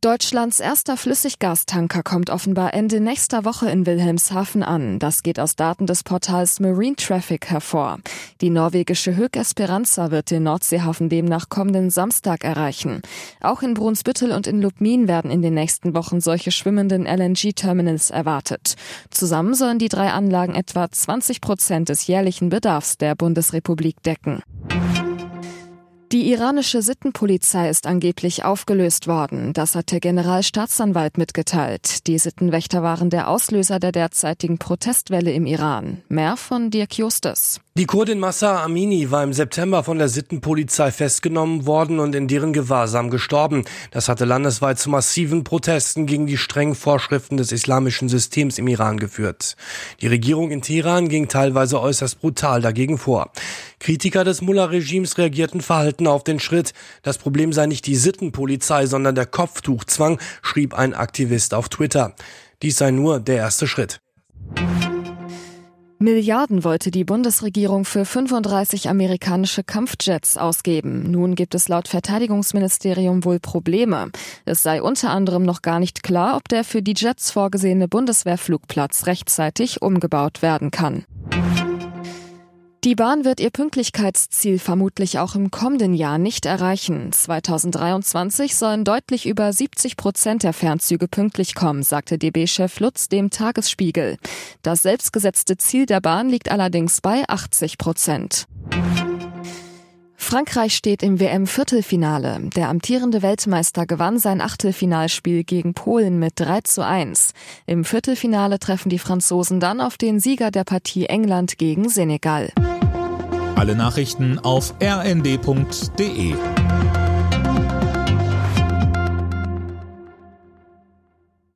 Deutschlands erster Flüssiggastanker kommt offenbar Ende nächster Woche in Wilhelmshaven an. Das geht aus Daten des Portals Marine Traffic hervor. Die norwegische Höck Esperanza wird den Nordseehafen demnach kommenden Samstag erreichen. Auch in Brunsbüttel und in Lubmin werden in den nächsten Wochen solche schwimmenden LNG-Terminals erwartet. Zusammen sollen die drei Anlagen etwa 20 Prozent des jährlichen Bedarfs der Bundesrepublik decken. Die iranische Sittenpolizei ist angeblich aufgelöst worden. Das hat der Generalstaatsanwalt mitgeteilt. Die Sittenwächter waren der Auslöser der derzeitigen Protestwelle im Iran. Mehr von Dirk Justus. Die Kurdin Massa Amini war im September von der Sittenpolizei festgenommen worden und in deren Gewahrsam gestorben. Das hatte landesweit zu massiven Protesten gegen die strengen Vorschriften des islamischen Systems im Iran geführt. Die Regierung in Teheran ging teilweise äußerst brutal dagegen vor. Kritiker des Mullah-Regimes reagierten verhalten auf den Schritt. Das Problem sei nicht die Sittenpolizei, sondern der Kopftuchzwang, schrieb ein Aktivist auf Twitter. Dies sei nur der erste Schritt. Milliarden wollte die Bundesregierung für 35 amerikanische Kampfjets ausgeben. Nun gibt es laut Verteidigungsministerium wohl Probleme. Es sei unter anderem noch gar nicht klar, ob der für die Jets vorgesehene Bundeswehrflugplatz rechtzeitig umgebaut werden kann. Die Bahn wird ihr Pünktlichkeitsziel vermutlich auch im kommenden Jahr nicht erreichen. 2023 sollen deutlich über 70 Prozent der Fernzüge pünktlich kommen, sagte DB-Chef Lutz dem Tagesspiegel. Das selbstgesetzte Ziel der Bahn liegt allerdings bei 80 Prozent. Frankreich steht im WM-Viertelfinale. Der amtierende Weltmeister gewann sein Achtelfinalspiel gegen Polen mit 3 zu 1. Im Viertelfinale treffen die Franzosen dann auf den Sieger der Partie England gegen Senegal. Alle Nachrichten auf rnd.de